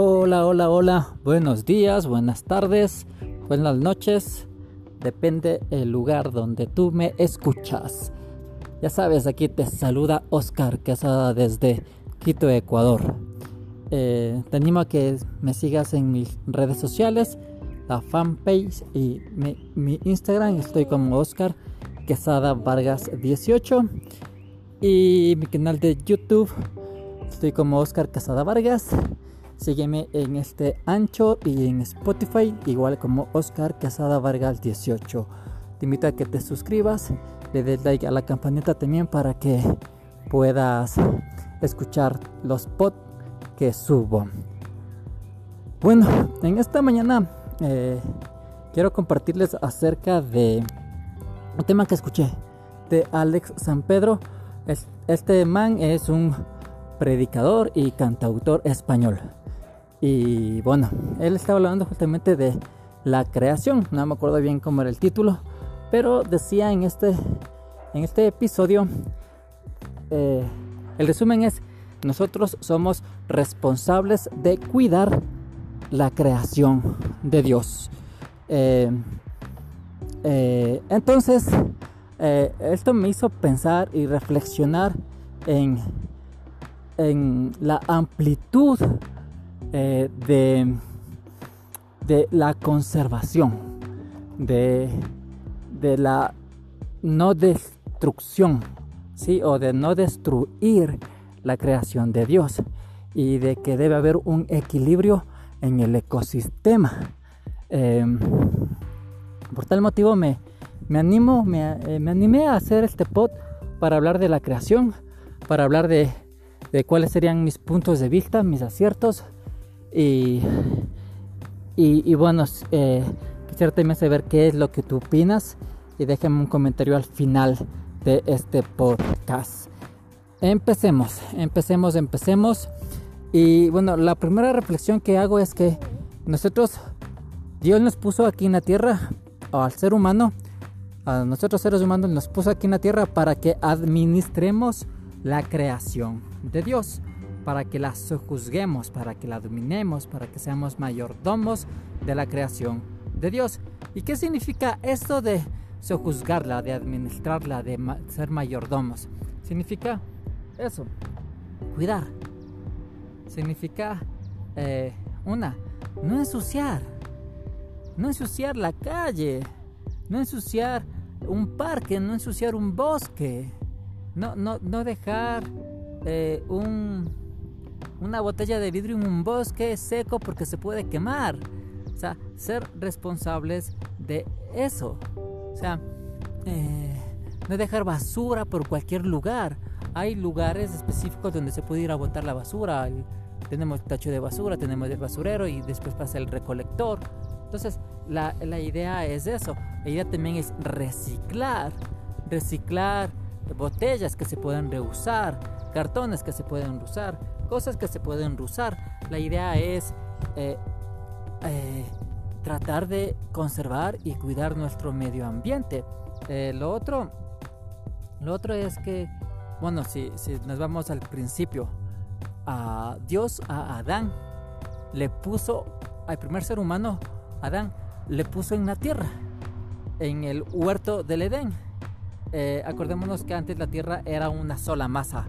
Hola, hola, hola. Buenos días, buenas tardes, buenas noches. Depende el lugar donde tú me escuchas. Ya sabes, aquí te saluda Oscar Quesada desde Quito, Ecuador. Eh, te animo a que me sigas en mis redes sociales, la fanpage y mi, Instagram. Estoy como Oscar Quesada Vargas 18 y mi canal de YouTube. Estoy como Oscar Quesada Vargas. Sígueme en este ancho y en Spotify, igual como Oscar Casada Vargas 18. Te invito a que te suscribas, le des like a la campanita también para que puedas escuchar los pods que subo. Bueno, en esta mañana eh, quiero compartirles acerca de un tema que escuché de Alex San Pedro. Este man es un predicador y cantautor español. Y bueno, él estaba hablando justamente de la creación, no me acuerdo bien cómo era el título, pero decía en este, en este episodio, eh, el resumen es, nosotros somos responsables de cuidar la creación de Dios. Eh, eh, entonces, esto me hizo pensar y reflexionar en, en la amplitud eh, de, de la conservación, de, de la no destrucción, ¿sí? o de no destruir la creación de Dios y de que debe haber un equilibrio en el ecosistema. Em, por tal motivo me, me animo, me, eh, me, animé a hacer este pod para hablar de la creación, para hablar de, de cuáles serían mis puntos de vista, mis aciertos, y, y, bueno, eh, quisiera también saber qué es lo que tú opinas y déjame un comentario al final de este podcast. Empecemos, empecemos, empecemos. Y bueno, la primera reflexión que hago es que nosotros, Dios nos puso aquí en la tierra, al ser humano, a nosotros seres humanos nos puso aquí en la tierra para que administremos la creación de Dios para que la sojuzguemos, para que la dominemos, para que seamos mayordomos de la creación de Dios. ¿Y qué significa esto de sojuzgarla, de administrarla, de ser mayordomos? Significa eso, cuidar. Significa, eh, una, no ensuciar. No ensuciar la calle. No ensuciar un parque, no ensuciar un bosque. No, no, no dejar eh, un, una botella de vidrio en un bosque seco porque se puede quemar. O sea, ser responsables de eso. O sea, eh, no dejar basura por cualquier lugar. Hay lugares específicos donde se puede ir a botar la basura. Tenemos tacho de basura, tenemos el basurero y después pasa el recolector. Entonces, la, la idea es eso. La idea también es reciclar. Reciclar botellas que se pueden reusar, cartones que se pueden usar, cosas que se pueden usar. La idea es eh, eh, tratar de conservar y cuidar nuestro medio ambiente. Eh, lo otro, lo otro es que, bueno, si, si nos vamos al principio, a Dios a Adán le puso al primer ser humano, Adán, le puso en la tierra, en el huerto del Edén. acordémonos que antes la tierra era una sola masa,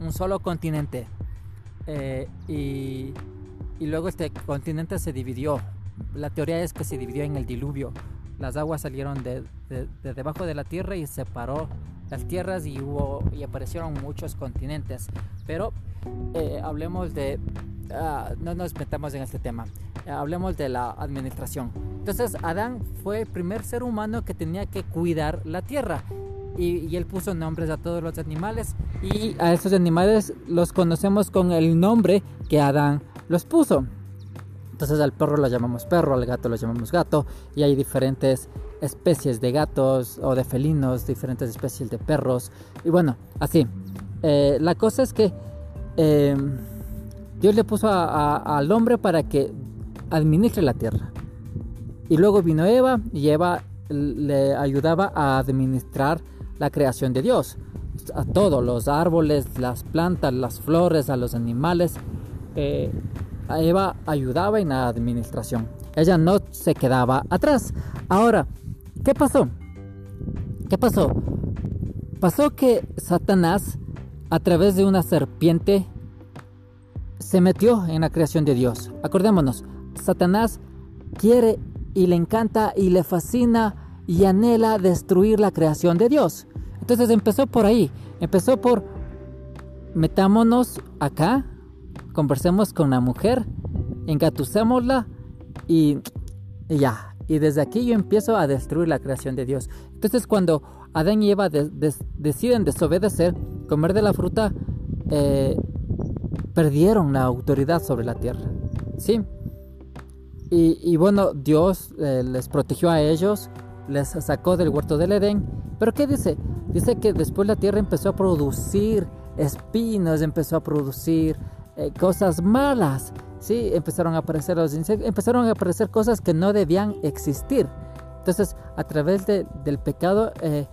un solo continente. Eh, y, luego este continente se dividió. La teoría es que se dividió en el diluvio. Las aguas salieron de, debajo de la tierra y separó las tierras y hubo y aparecieron muchos continentes. Pero eh, hablemos de ah, no nos metamos en este tema. hablemos de la administración. Entonces Adán fue el primer ser humano que tenía que cuidar la tierra y, él puso nombres a todos los animales y a estos animales los conocemos con el nombre que Adán los puso. Entonces al perro lo llamamos perro, al gato lo llamamos gato y hay diferentes especies de gatos o de felinos, diferentes especies de perros y bueno, así. Eh, la cosa es que eh, Dios le puso al hombre para que administre la tierra. Y luego vino Eva y Eva le ayudaba a administrar la creación de Dios. A todos, los árboles, las plantas, las flores, a los animales. Eh, Eva ayudaba en la administración. Ella no se quedaba atrás. Ahora, ¿qué pasó? ¿Qué pasó? Pasó que Satanás, a través de una serpiente, se metió en la creación de Dios. Acordémonos, Satanás quiere y le encanta y le fascina y anhela destruir la creación de Dios. Entonces empezó por ahí, empezó por metámonos acá, conversemos con la mujer, engatusémosla y, ya. Y desde aquí yo empiezo a destruir la creación de Dios. Entonces cuando Adán y Eva deciden desobedecer, comer de la fruta, eh, perdieron la autoridad sobre la tierra. ¿Sí? Y, bueno, Dios eh, les protegió a ellos, les sacó del huerto del Edén. Pero ¿qué dice? Dice que después la tierra empezó a producir espinos, empezó a producir eh, cosas malas. Sí, empezaron a aparecer los insectos, empezaron a aparecer cosas que no debían existir. Entonces, a través del pecado, eh,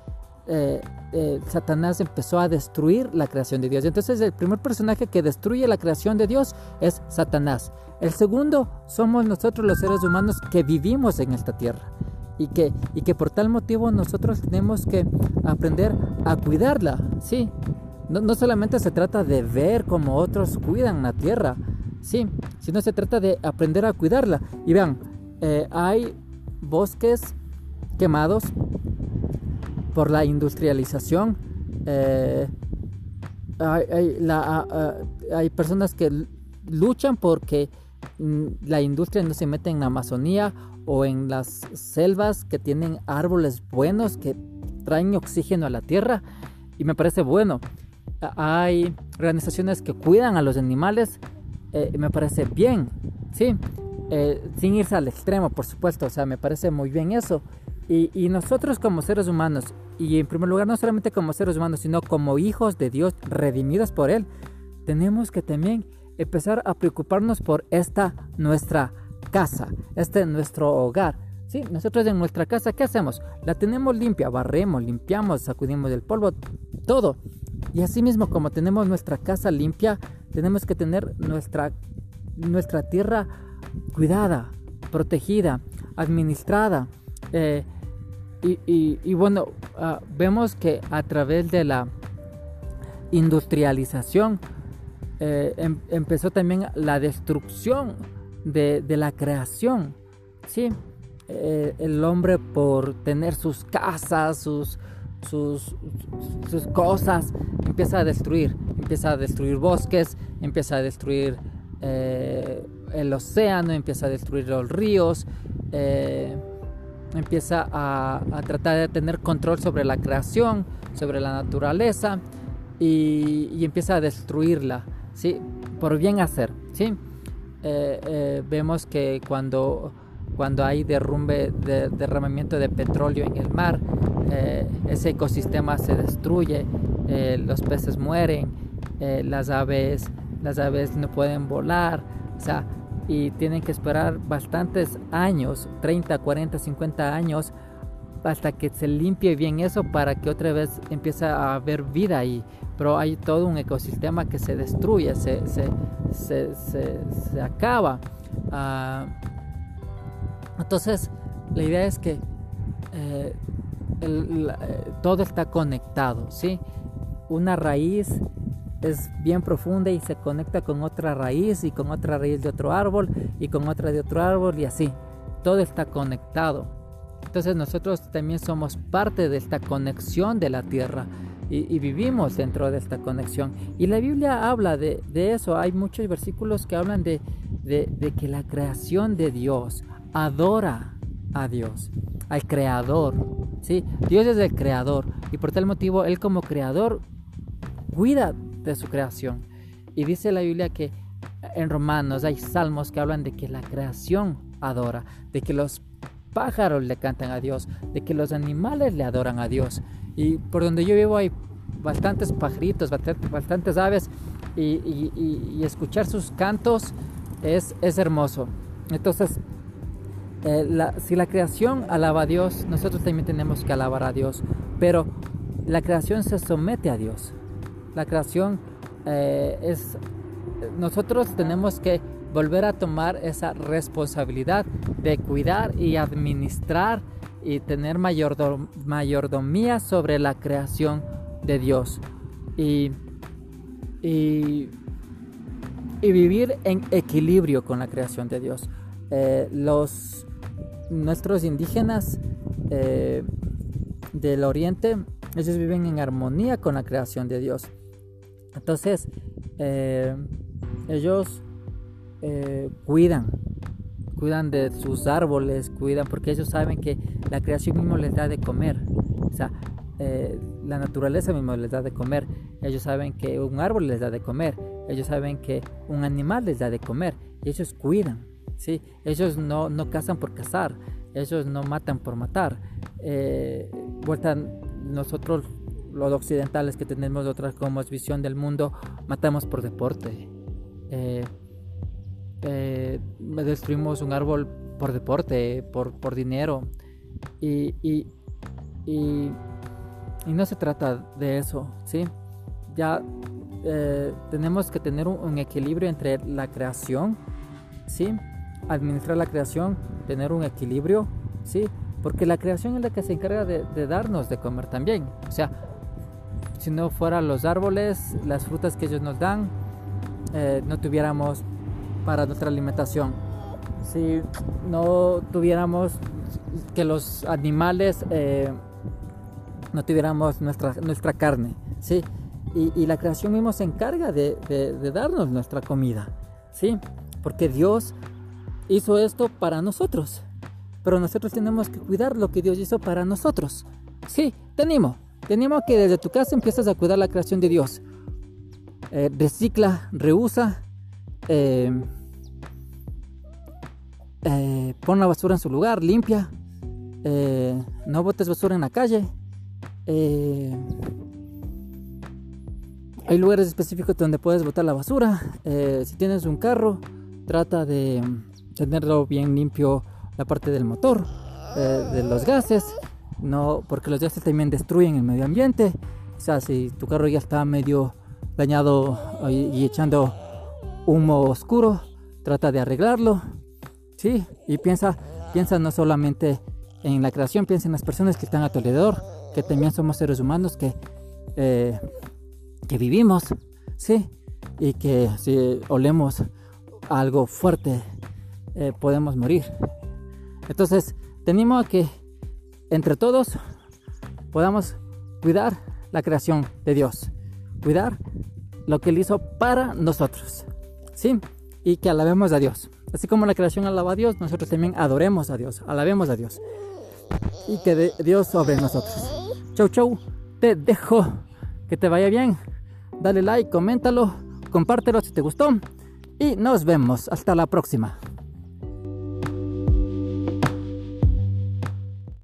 Satanás empezó a destruir la creación de Dios. Entonces, el primer personaje que destruye la creación de Dios es Satanás. El segundo somos nosotros los seres humanos que vivimos en esta tierra y que, y que por tal motivo nosotros tenemos que aprender a cuidarla, ¿sí? No, solamente se trata de ver cómo otros cuidan la tierra, ¿sí? Sino se trata de aprender a cuidarla. Y vean, eh, hay bosques quemados por la industrialización. Eh, hay personas que luchan porque Mm, la industria no se mete en la Amazonía o en las selvas que tienen árboles buenos que traen oxígeno a la tierra y me parece bueno. Hay organizaciones que cuidan a los animales, eh, me parece bien, sí, eh, sin irse al extremo, por supuesto, o sea, me parece muy bien eso. Y, y nosotros como seres humanos, y en primer lugar no solamente como seres humanos, sino como hijos de Dios redimidos por Él, tenemos que también empezar a preocuparnos por esta nuestra casa, este nuestro hogar. Sí, nosotros en nuestra casa, ¿qué hacemos? La tenemos limpia, barremos, limpiamos, sacudimos el polvo, todo. Y así mismo como tenemos nuestra casa limpia, tenemos que tener nuestra, nuestra tierra cuidada, protegida, administrada. Eh, y, bueno, ah, vemos que a través de la industrialización, eh, em, empezó también la destrucción de, la creación. ¿sí? Eh, el hombre por tener sus casas, sus, sus, sus, cosas, empieza a destruir. Empieza a destruir bosques, empieza a destruir eh, el océano, empieza a destruir los ríos, empieza a, tratar de tener control sobre la creación, sobre la naturaleza y empieza a destruirla. ¿sí? Por bien hacer, ¿sí? Eh, eh, vemos que cuando, cuando hay derrumbe, de, derramamiento de petróleo en el mar, eh, ese ecosistema se destruye, los peces mueren, las, aves, las aves no pueden volar, o sea, y tienen que esperar bastantes años, 30, 40, 50 años, hasta que se limpie bien eso para que otra vez empiece a haber vida ahí. Pero hay todo un ecosistema que se destruye, se, se, acaba. Ah, entonces, la idea es que eh, eh, todo está conectado, ¿sí? Una raíz es bien profunda y se conecta con otra raíz y con otra raíz de otro árbol y con otra de otro árbol y así. Todo está conectado. Entonces nosotros también somos parte de esta conexión de la tierra y, vivimos dentro de esta conexión. Y la Biblia habla de, eso. Hay muchos versículos que hablan de, que la creación de Dios adora a Dios, al creador. ¿sí? Dios es el creador y por tal motivo Él como creador cuida de su creación. Y dice la Biblia que en Romanos hay salmos que hablan de que la creación adora, de que los pájaros le cantan a Dios, de que los animales le adoran a Dios. Y por donde yo vivo hay bastantes pajaritos, bastantes aves y, escuchar sus cantos es, es hermoso. Entonces, eh, si la creación alaba a Dios, nosotros también tenemos que alabar a Dios. Pero la creación se somete a Dios. La creación eh, es... Nosotros tenemos que volver a tomar esa responsabilidad de cuidar y administrar y tener mayordomía sobre la creación de Dios y, y, vivir en equilibrio con la creación de Dios. Eh, los, nuestros indígenas eh, del oriente, ellos viven en armonía con la creación de Dios. Entonces, eh, ellos cuidan cuidan de sus árboles, cuidan porque ellos saben que la creación mismo les da de comer. O sea, eh, la naturaleza mismo les da de comer. Ellos saben que un árbol les da de comer. Ellos saben que un animal les da de comer. Y ellos cuidan. ¿sí? Ellos no, no cazan por cazar. Ellos no matan por matar. Eh, nosotros los occidentales que tenemos otra como visión del mundo, matamos por deporte. Eh, eh, destruimos un árbol por deporte, por, por dinero. Y, y, y, no se trata de eso, ¿sí? Ya eh, tenemos que tener un, equilibrio entre la creación, ¿sí? Administrar la creación, tener un equilibrio, ¿sí? Porque la creación es la que se encarga de, darnos de comer también. O sea, si no fueran los árboles, las frutas que ellos nos dan, eh, no tuviéramos para nuestra alimentación. Si no tuviéramos que los animales, eh, no tuviéramos nuestra, nuestra carne, ¿sí? Y, la creación mismo se encarga de, de, darnos nuestra comida, ¿sí? Porque Dios hizo esto para nosotros, pero nosotros tenemos que cuidar lo que Dios hizo para nosotros. Sí, tenemos, tenemos que desde tu casa empiezas a cuidar la creación de Dios. Eh, recicla, reusa, eh, pon la basura en su lugar, limpia, eh, no botes basura en la calle. Eh, hay lugares específicos donde puedes botar la basura. si tienes un carro, trata de tenerlo bien limpio la parte del motor, de los gases, no, porque los gases también destruyen el medio ambiente. O sea, si tu carro ya está medio dañado y echando humo oscuro, trata de arreglarlo. Sí, y piensa, piensa no solamente en la creación, piensa en las personas que están a tu alrededor, que también somos seres humanos que, eh, que vivimos, sí, y que si olemos algo fuerte eh, podemos morir. Entonces, tenemos que entre todos podamos cuidar la creación de Dios, cuidar lo que Él hizo para nosotros, sí, y que alabemos a Dios. Así como la creación alaba a Dios, nosotros también adoremos a Dios, alabemos a Dios. Y que Dios sobre nosotros. Chau, chau. Te dejo. Que te vaya bien. Dale like, coméntalo, compártelo si te gustó. Y nos vemos. Hasta la próxima.